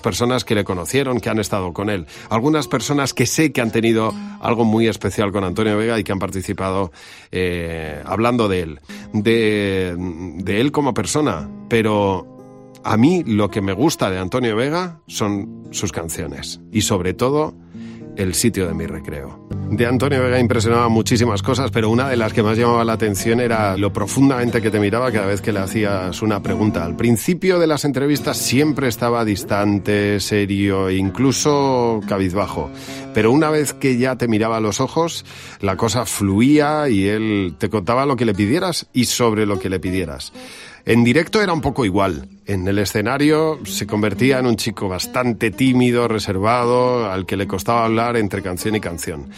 personas que le conocieron, que han estado con él, algunas personas que sé que han tenido algo muy especial con Antonio Vega y que han participado eh, hablando de él, de, de él como persona, pero a mí lo que me gusta de Antonio Vega son sus canciones. Y sobre todo el sitio de mi recreo. De Antonio Vega impresionaba muchísimas cosas, pero una de las que más llamaba la atención era lo profundamente que te miraba cada vez que le hacías una pregunta. Al principio de las entrevistas siempre estaba distante, serio, incluso cabizbajo. Pero una vez que ya te miraba a los ojos, la cosa fluía y él te contaba lo que le pidieras y sobre lo que le pidieras. En directo era un poco igual. En el escenario se convertía en un chico bastante tímido, reservado, al que le costaba hablar entre canción y canción.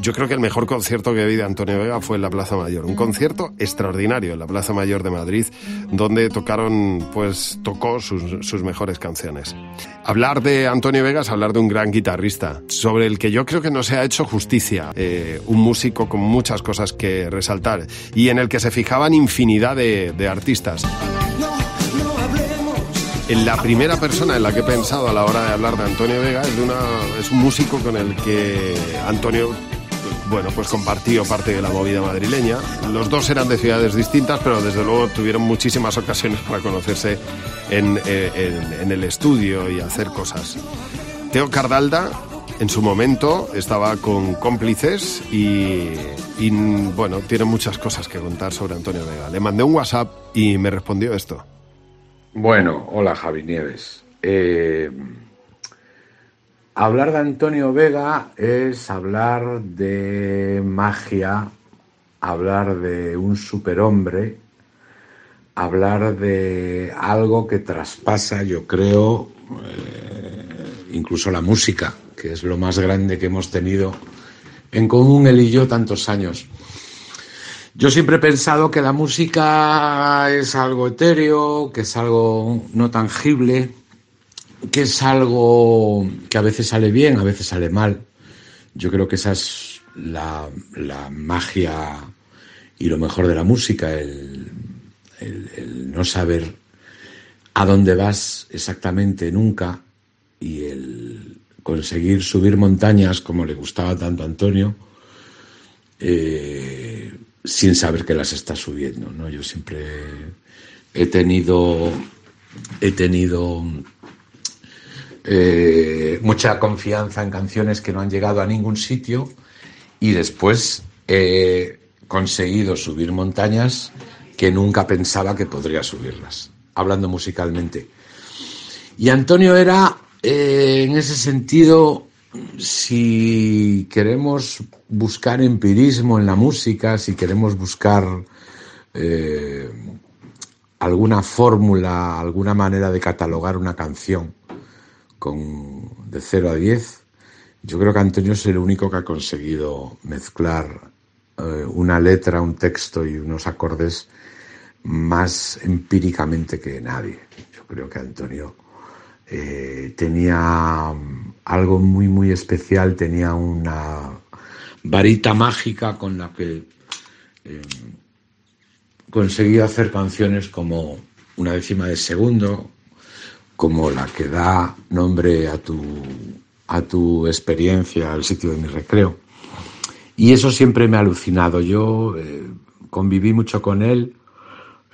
Yo creo que el mejor concierto que vi de Antonio Vega fue en la Plaza Mayor. Un concierto extraordinario en la Plaza Mayor de Madrid, donde tocaron, pues, tocó sus, mejores canciones. Hablar de Antonio Vega es hablar de un gran guitarrista, sobre el que yo creo que no se ha hecho justicia. Eh, un músico con muchas cosas que resaltar y en el que se fijaban infinidad de, de artistas. En la primera persona en la que he pensado a la hora de hablar de Antonio Vega es, de una, es un músico con el que Antonio bueno, pues compartió parte de la movida madrileña. Los dos eran de ciudades distintas, pero desde luego tuvieron muchísimas ocasiones para conocerse en, eh, el estudio y hacer cosas. Teo Cardalda, en su momento, estaba con cómplices y, bueno, tiene muchas cosas que contar sobre Antonio Vega. Le mandé un WhatsApp y me respondió esto. Bueno, hola Javi Nieves. Eh, Hablar de Antonio Vega es hablar de magia, hablar de un superhombre, hablar de algo que traspasa, yo creo, eh, incluso la música, que es lo más grande que hemos tenido en común él y yo tantos años. Yo siempre he pensado que la música es algo etéreo, que es algo no tangible, que es algo que a veces sale bien, a veces sale mal. Yo creo que esa es la, magia y lo mejor de la música, el, no saber a dónde vas exactamente nunca y el conseguir subir montañas como le gustaba tanto a Antonio eh, sin saber que las está subiendo. ¿no? Yo siempre he tenido, he tenido eh, mucha confianza en canciones que no han llegado a ningún sitio y después he conseguido subir montañas que nunca pensaba que podría subirlas, hablando musicalmente. Y Antonio era, eh, en ese sentido, si queremos buscar empirismo en la música, si queremos buscar eh, alguna fórmula, alguna manera de catalogar una canción, con, de 0 a 10, yo creo que Antonio es el único que ha conseguido mezclar eh, una letra, un texto y unos acordes más empíricamente que nadie. Yo creo que Antonio eh, tenía algo muy, muy especial, tenía una varita mágica con la que eh, conseguía hacer canciones como una décima de segundo, como la que da nombre a tu, a tu experiencia, al sitio de mi recreo. Y eso siempre me ha alucinado. Yo eh, conviví mucho con él,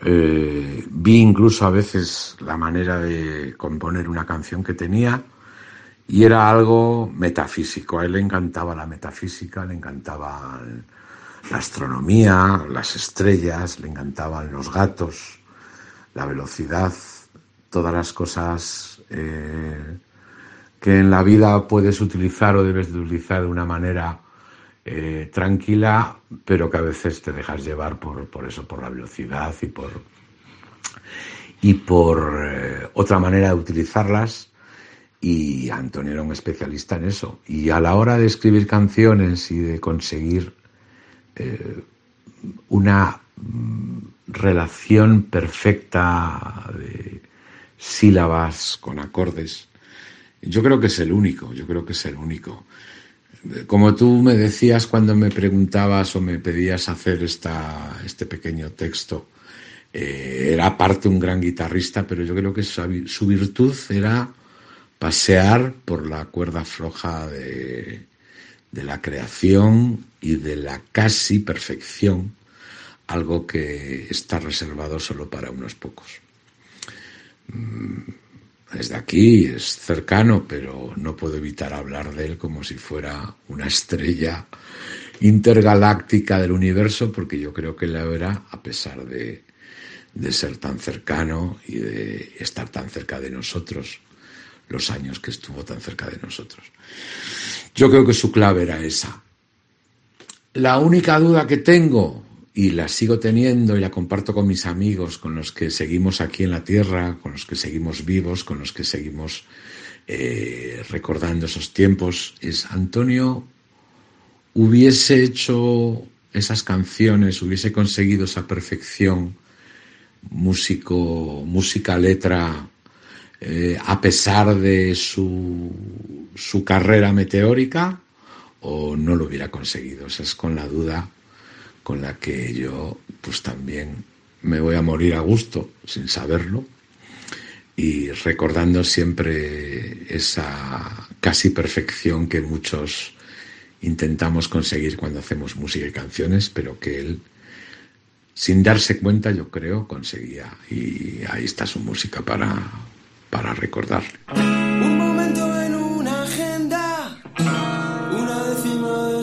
eh, vi incluso a veces la manera de componer una canción que tenía y era algo metafísico. A él le encantaba la metafísica, le encantaba la astronomía, las estrellas, le encantaban los gatos, la velocidad, todas las cosas eh, que en la vida puedes utilizar o debes de utilizar de una manera eh, tranquila, pero que a veces te dejas llevar por, por eso, por la velocidad y por, y por eh, otra manera de utilizarlas. Y Antonio era un especialista en eso. Y a la hora de escribir canciones y de conseguir una mm, relación perfecta de, sílabas, con acordes. Yo creo que es el único, yo creo que es el único. Como tú me decías cuando me preguntabas o me pedías hacer esta, este pequeño texto, eh, era aparte un gran guitarrista, pero yo creo que su, virtud era pasear por la cuerda floja de, la creación y de la casi perfección, algo que está reservado solo para unos pocos. Desde aquí es cercano, pero no puedo evitar hablar de él como si fuera una estrella intergaláctica del universo, porque yo creo que la era, a pesar de, de ser tan cercano y de estar tan cerca de nosotros los años que estuvo tan cerca de nosotros. Yo creo que su clave era esa. La única duda que tengo, y la sigo teniendo y la comparto con mis amigos, con los que seguimos aquí en la Tierra, con los que seguimos vivos, con los que seguimos eh, recordando esos tiempos, es Antonio hubiese hecho esas canciones, hubiese conseguido esa perfección músico, música, letra, eh, a pesar de su, su carrera meteórica, o no lo hubiera conseguido. Esa es con la duda con la que yo pues también me voy a morir a gusto sin saberlo y recordando siempre esa casi perfección que muchos intentamos conseguir cuando hacemos música y canciones, pero que él sin darse cuenta, yo creo, conseguía. Y ahí está su música para, para recordar. Un momento en una agenda, una décima de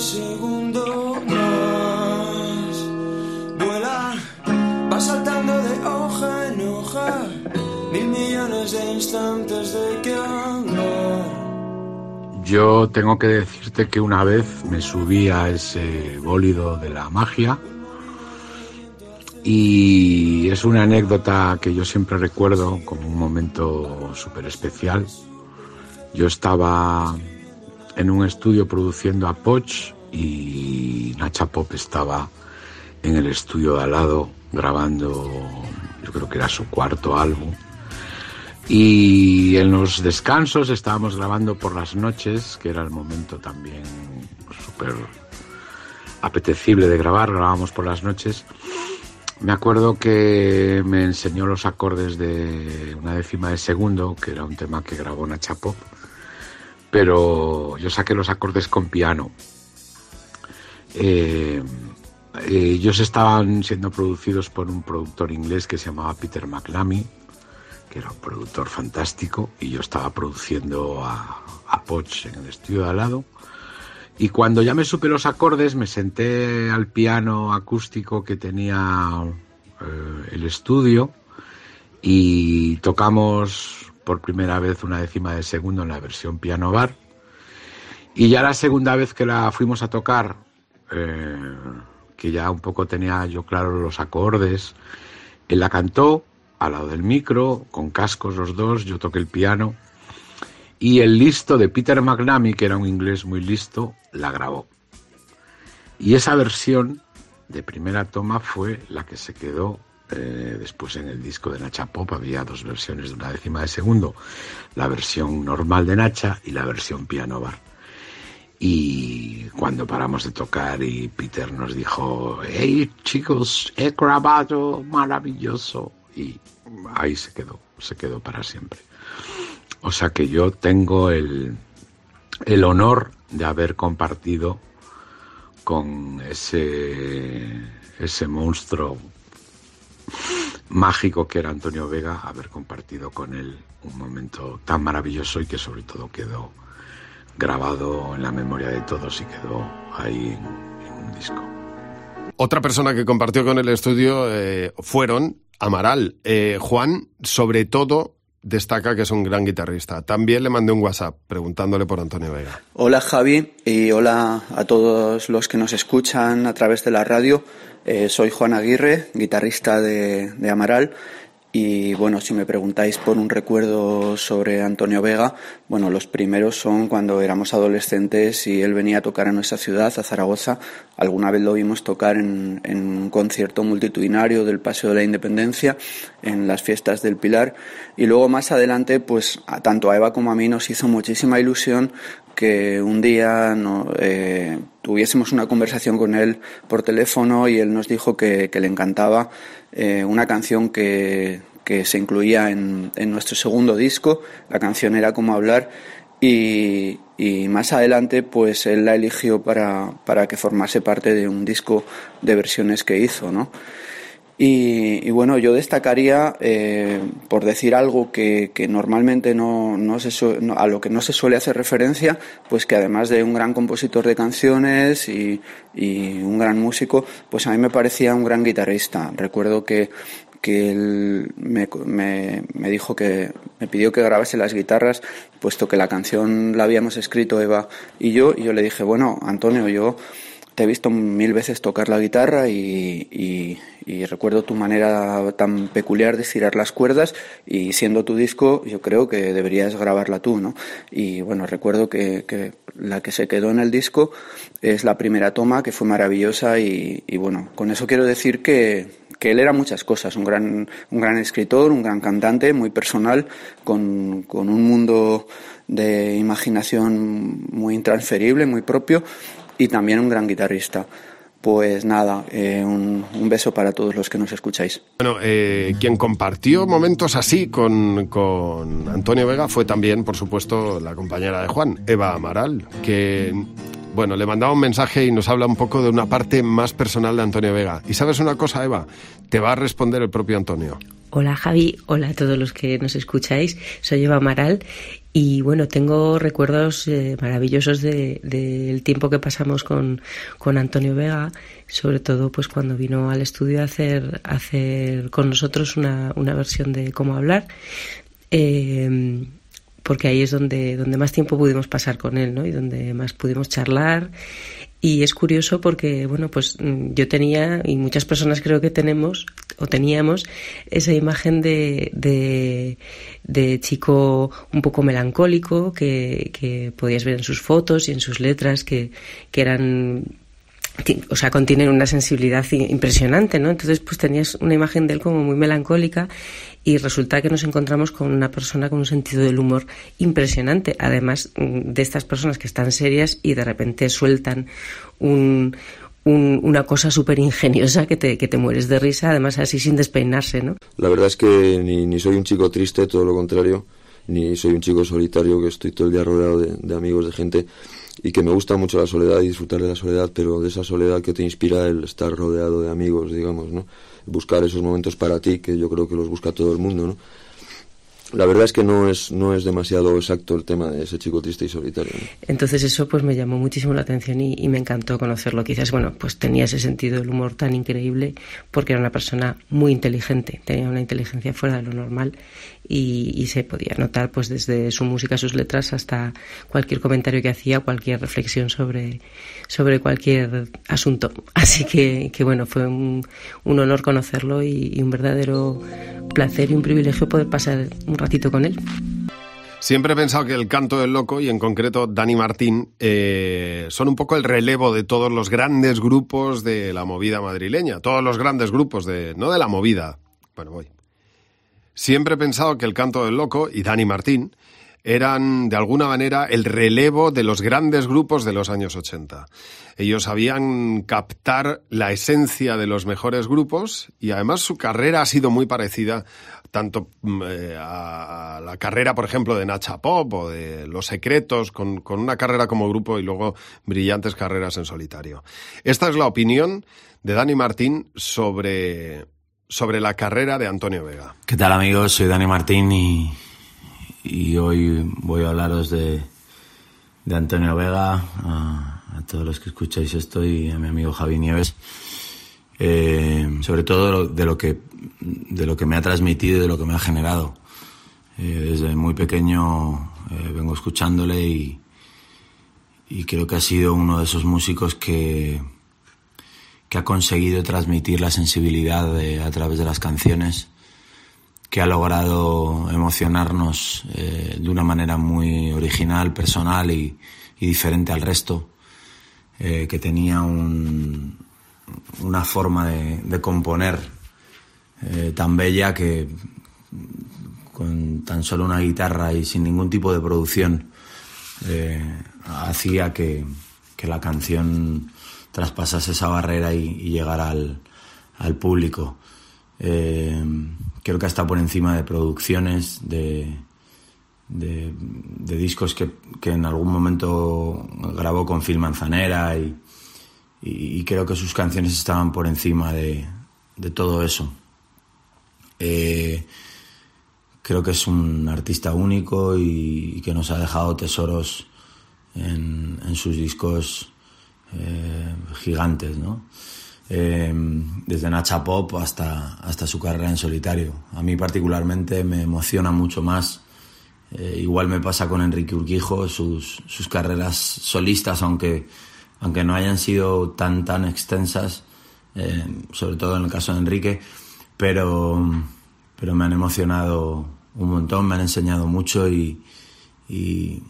Yo tengo que decirte que una vez me subí a ese bólido de la magia y es una anécdota que yo siempre recuerdo como un momento súper especial. Yo estaba en un estudio produciendo a Poch y Nacha Pop estaba en el estudio de al lado grabando, yo creo que era su cuarto álbum. Y en los descansos estábamos grabando por las noches, que era el momento también súper apetecible de grabar, grabábamos por las noches. Me acuerdo que me enseñó los acordes de una décima de segundo, que era un tema que grabó Nacha Pop, pero yo saqué los acordes con piano. Eh, ellos estaban siendo producidos por un productor inglés que se llamaba Peter McLamy, que era un productor fantástico, y yo estaba produciendo a, a Poch en el estudio de al lado. Y cuando ya me supe los acordes, me senté al piano acústico que tenía eh, el estudio y tocamos por primera vez una décima de segundo en la versión piano bar. Y ya la segunda vez que la fuimos a tocar, eh, que ya un poco tenía yo claro los acordes, él la cantó al lado del micro, con cascos los dos, yo toqué el piano y el listo de Peter McNamee, que era un inglés muy listo, la grabó. Y esa versión de primera toma fue la que se quedó eh, después en el disco de Nacha Pop. Había dos versiones de una décima de segundo, la versión normal de Nacha y la versión piano bar. Y cuando paramos de tocar y Peter nos dijo, hey chicos, he grabado maravilloso. Y ahí se quedó, se quedó para siempre. O sea que yo tengo el, el honor de haber compartido con ese, ese monstruo mágico que era Antonio Vega, haber compartido con él un momento tan maravilloso y que sobre todo quedó grabado en la memoria de todos y quedó ahí en, un disco. Otra persona que compartió con el estudio eh, fueron Amaral. Eh, Juan, sobre todo, destaca que es un gran guitarrista. También le mandé un WhatsApp preguntándole por Antonio Vega. Hola Javi y hola a todos los que nos escuchan a través de la radio. Eh, soy Juan Aguirre, guitarrista de, de Amaral y bueno, si me preguntáis por un recuerdo sobre Antonio Vega, bueno, los primeros son cuando éramos adolescentes y él venía a tocar a nuestra ciudad, a Zaragoza. Alguna vez lo vimos tocar en, un concierto multitudinario del Paseo de la Independencia, en las fiestas del Pilar. Y luego más adelante, pues a, tanto a Eva como a mí nos hizo muchísima ilusión que un día eh, tuviésemos una conversación con él por teléfono y él nos dijo que, que le encantaba eh, una canción que, que se incluía en, en, nuestro segundo disco. La canción era Como hablar y, y, más adelante pues él la eligió para, para que formase parte de un disco de versiones que hizo, ¿no? Y, y, bueno, yo destacaría, eh, por decir algo que, que normalmente no, no se no, a lo que no se suele hacer referencia, pues que además de un gran compositor de canciones y, y, un gran músico, pues a mí me parecía un gran guitarrista. Recuerdo que, que él me, me, me dijo que me pidió que grabase las guitarras, puesto que la canción la habíamos escrito Eva y yo, y yo le dije, bueno, Antonio, yo he visto mil veces tocar la guitarra y, recuerdo tu manera tan peculiar de estirar las cuerdas y siendo tu disco yo creo que deberías grabarla tú, ¿no? Y bueno, recuerdo que, la que se quedó en el disco es la primera toma que fue maravillosa y, bueno, con eso quiero decir que, que él era muchas cosas, un gran, un gran escritor, un gran cantante, muy personal, con, con un mundo de imaginación muy intransferible, muy propio y también un gran guitarrista. Pues nada, eh, un, un, beso para todos los que nos escucháis. Bueno, eh, quien compartió momentos así con, con, Antonio Vega fue también, por supuesto, la compañera de Juan, Eva Amaral, que, bueno, le mandaba un mensaje y nos habla un poco de una parte más personal de Antonio Vega. Y sabes una cosa, Eva, te va a responder el propio Antonio. Hola Javi, hola a todos los que nos escucháis. Soy Eva Amaral y bueno, tengo recuerdos eh, maravillosos del de, de tiempo que pasamos con, con, Antonio Vega, sobre todo pues cuando vino al estudio a hacer, hacer con nosotros una, una versión de cómo hablar. Eh, porque ahí es donde, donde más tiempo pudimos pasar con él, ¿no? Y donde más pudimos charlar. Y es curioso porque, bueno, pues yo tenía, y muchas personas creo que tenemos, o teníamos, esa imagen de, de, de chico un poco melancólico que, que podías ver en sus fotos y en sus letras que, que eran o sea, contienen una sensibilidad impresionante, ¿no? Entonces, pues tenías una imagen de él como muy melancólica y resulta que nos encontramos con una persona con un sentido del humor impresionante, además de estas personas que están serias y de repente sueltan un, un, una cosa súper ingeniosa que te, que te mueres de risa, además así sin despeinarse, ¿no? La verdad es que ni, ni soy un chico triste, todo lo contrario, ni soy un chico solitario que estoy todo el día rodeado de, de amigos, de gente y que me gusta mucho la soledad y disfrutar de la soledad, pero de esa soledad que te inspira el estar rodeado de amigos, digamos, ¿no? Buscar esos momentos para ti, que yo creo que los busca todo el mundo, ¿no? La verdad es que no es, no es demasiado exacto el tema de ese chico triste y solitario. ¿no? Entonces eso pues me llamó muchísimo la atención y, y, me encantó conocerlo. Quizás, bueno, pues tenía ese sentido del humor tan increíble porque era una persona muy inteligente, tenía una inteligencia fuera de lo normal y, y se podía notar pues desde su música, sus letras hasta cualquier comentario que hacía, cualquier reflexión sobre, sobre cualquier asunto. Así que, que bueno, fue un, un honor conocerlo y, un verdadero placer y un privilegio poder pasar un ratito con él. Siempre he pensado que el canto del loco y en concreto Dani Martín eh, son un poco el relevo de todos los grandes grupos de la movida madrileña, todos los grandes grupos de no de la movida. Bueno, voy. Siempre he pensado que el canto del loco y Dani Martín eran de alguna manera el relevo de los grandes grupos de los años 80. Ellos sabían captar la esencia de los mejores grupos y además su carrera ha sido muy parecida tanto eh, a la carrera, por ejemplo, de Nacha Pop o de Los Secretos, con, con, una carrera como grupo y luego brillantes carreras en solitario. Esta es la opinión de Dani Martín sobre, sobre la carrera de Antonio Vega. ¿Qué tal amigos? Soy Dani Martín y, y hoy voy a hablaros de, de Antonio Vega, a, a, todos los que escucháis esto y a mi amigo Javi Nieves. Eh, sobre todo de lo que de lo que me ha transmitido y de lo que me ha generado. Eh, desde muy pequeño eh, vengo escuchándole y, y, creo que ha sido uno de esos músicos que, que ha conseguido transmitir la sensibilidad a través de las canciones, que ha logrado emocionarnos eh, de una manera muy original, personal y, diferente al resto, eh, que tenía un, una forma de, componer eh, tan bella que con tan solo una guitarra y sin ningún tipo de producción hacía que, la canción traspasase esa barrera y, y llegara al, al público. Eh, creo que está por encima de producciones, de, de, discos que, en algún momento grabó con Phil Manzanera y, creo que sus canciones estaban por encima de, todo eso. Eh, creo que es un artista único y, que nos ha dejado tesoros en, sus discos eh, gigantes, ¿no? Eh, desde Nacha Pop hasta, hasta su carrera en solitario. A mí particularmente me emociona mucho más. Eh, igual me pasa con Enrique Urquijo, sus, sus carreras solistas, aunque, aunque no hayan sido tan, tan extensas, sobre todo en el caso de Enrique, pero, pero me han emocionado un montón, me han enseñado mucho y, y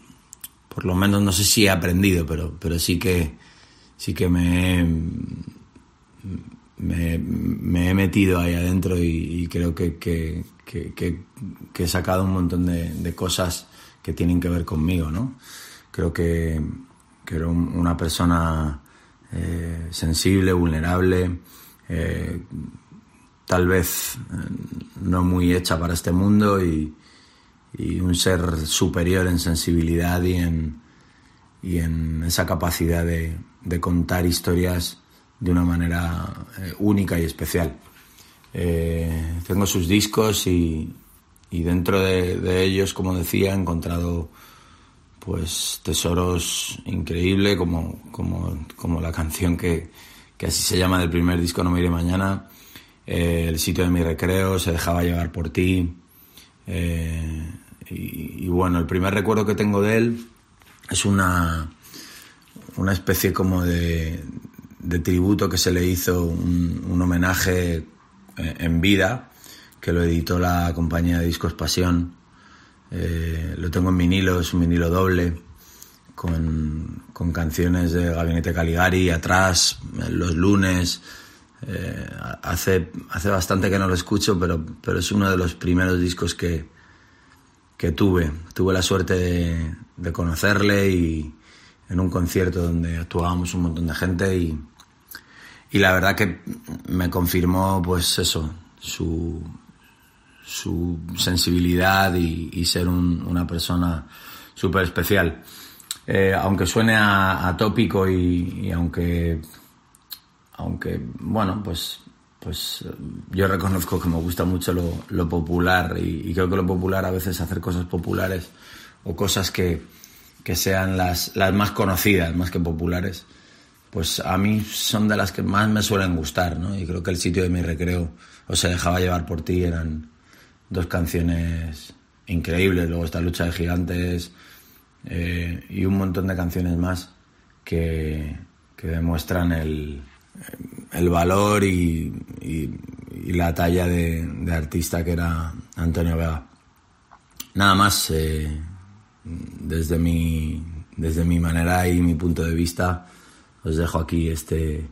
por lo menos no sé si he aprendido, pero, pero sí que sí que me, me, he metido ahí adentro y, creo que, que, que, he sacado un montón de, cosas que tienen que ver conmigo, ¿no? Creo que, que era una persona eh, sensible, vulnerable, eh, tal vez eh, no muy hecha para este mundo y, y un ser superior en sensibilidad y en, y en esa capacidad de, contar historias de una manera eh, única y especial. Eh, tengo sus discos y, dentro de, de, ellos, como decía, he encontrado pues tesoros increíbles como, como, como la canción que, que, así se llama del primer disco No me iré mañana, eh, El sitio de mi recreo, Se dejaba llevar por ti. y, bueno, el primer recuerdo que tengo de él es una, una especie como de, de tributo que se le hizo, un, homenaje eh, en vida, que lo editó la compañía de discos Pasión. Eh, lo tengo en vinilo, es un vinilo doble, con, con canciones de Gabinete Caligari atrás, los lunes. Eh, hace, hace bastante que no lo escucho, pero, pero es uno de los primeros discos que, que tuve. Tuve la suerte de, de conocerle y en un concierto donde actuábamos un montón de gente y, y la verdad que me confirmó pues eso, su, su sensibilidad y, ser una persona súper especial. Eh, aunque suene atópico y, aunque, aunque, bueno, pues, pues yo reconozco que me gusta mucho lo, popular y, creo que lo popular a veces hacer cosas populares o cosas que, que sean las, las más conocidas más que populares pues a mí son de las que más me suelen gustar, ¿no? Y creo que el sitio de mi recreo o se dejaba llevar por ti eran dos canciones increíbles. Luego está Lucha de Gigantes eh, y un montón de canciones más que, demuestran el, valor y, la talla de, artista que era Antonio Vega. Nada más, eh, desde, mi, desde mi manera y mi punto de vista, os dejo aquí este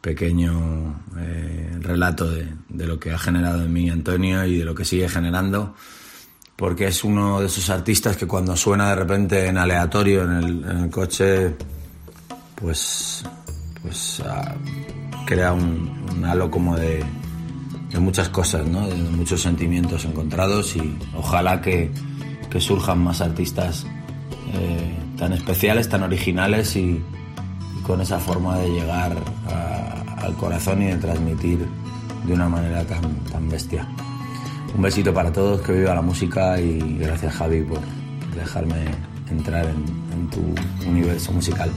pequeño eh, relato de, lo que ha generado en mí Antonio y de lo que sigue generando, porque es uno de esos artistas que cuando suena de repente en aleatorio en el, coche, pues, pues ah, crea un, halo como de, muchas cosas, ¿no? de muchos sentimientos encontrados y ojalá que, surjan más artistas eh, tan especiales, tan originales y con esa forma de llegar al corazón y de transmitir de una manera tan, tan bestia. Un besito para todos, que viva la música y gracias Javi por dejarme entrar en tu universo musical.